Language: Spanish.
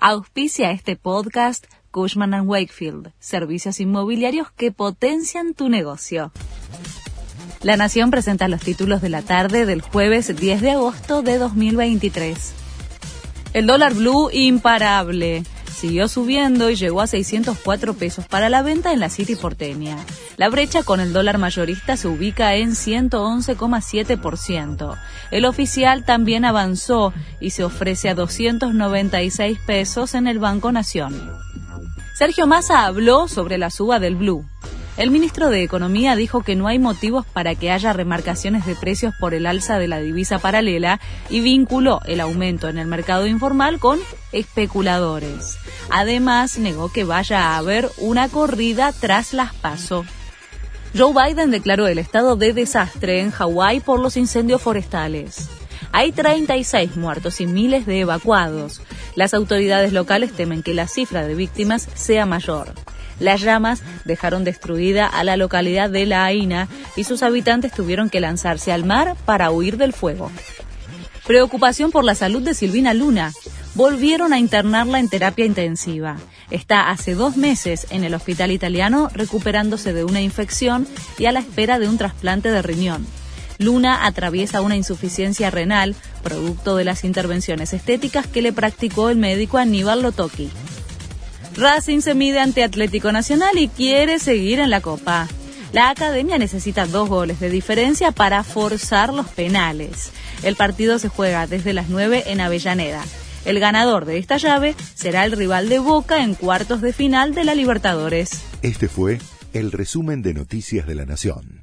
Auspicia este podcast Cushman ⁇ Wakefield, servicios inmobiliarios que potencian tu negocio. La Nación presenta los títulos de la tarde del jueves 10 de agosto de 2023. El dólar blue imparable siguió subiendo y llegó a 604 pesos para la venta en la City porteña. La brecha con el dólar mayorista se ubica en 111,7%. El oficial también avanzó y se ofrece a 296 pesos en el Banco Nación. Sergio Massa habló sobre la suba del blue. El ministro de Economía dijo que no hay motivos para que haya remarcaciones de precios por el alza de la divisa paralela y vinculó el aumento en el mercado informal con especuladores. Además, negó que vaya a haber una corrida tras las pasos. Joe Biden declaró el estado de desastre en Hawái por los incendios forestales. Hay 36 muertos y miles de evacuados. Las autoridades locales temen que la cifra de víctimas sea mayor. Las llamas dejaron destruida a la localidad de La Aina y sus habitantes tuvieron que lanzarse al mar para huir del fuego. Preocupación por la salud de Silvina Luna. Volvieron a internarla en terapia intensiva. Está hace dos meses en el hospital italiano recuperándose de una infección y a la espera de un trasplante de riñón. Luna atraviesa una insuficiencia renal, producto de las intervenciones estéticas que le practicó el médico Aníbal Lotoki. Racing se mide ante Atlético Nacional y quiere seguir en la Copa. La academia necesita dos goles de diferencia para forzar los penales. El partido se juega desde las 9 en Avellaneda. El ganador de esta llave será el rival de Boca en cuartos de final de la Libertadores. Este fue el resumen de Noticias de la Nación.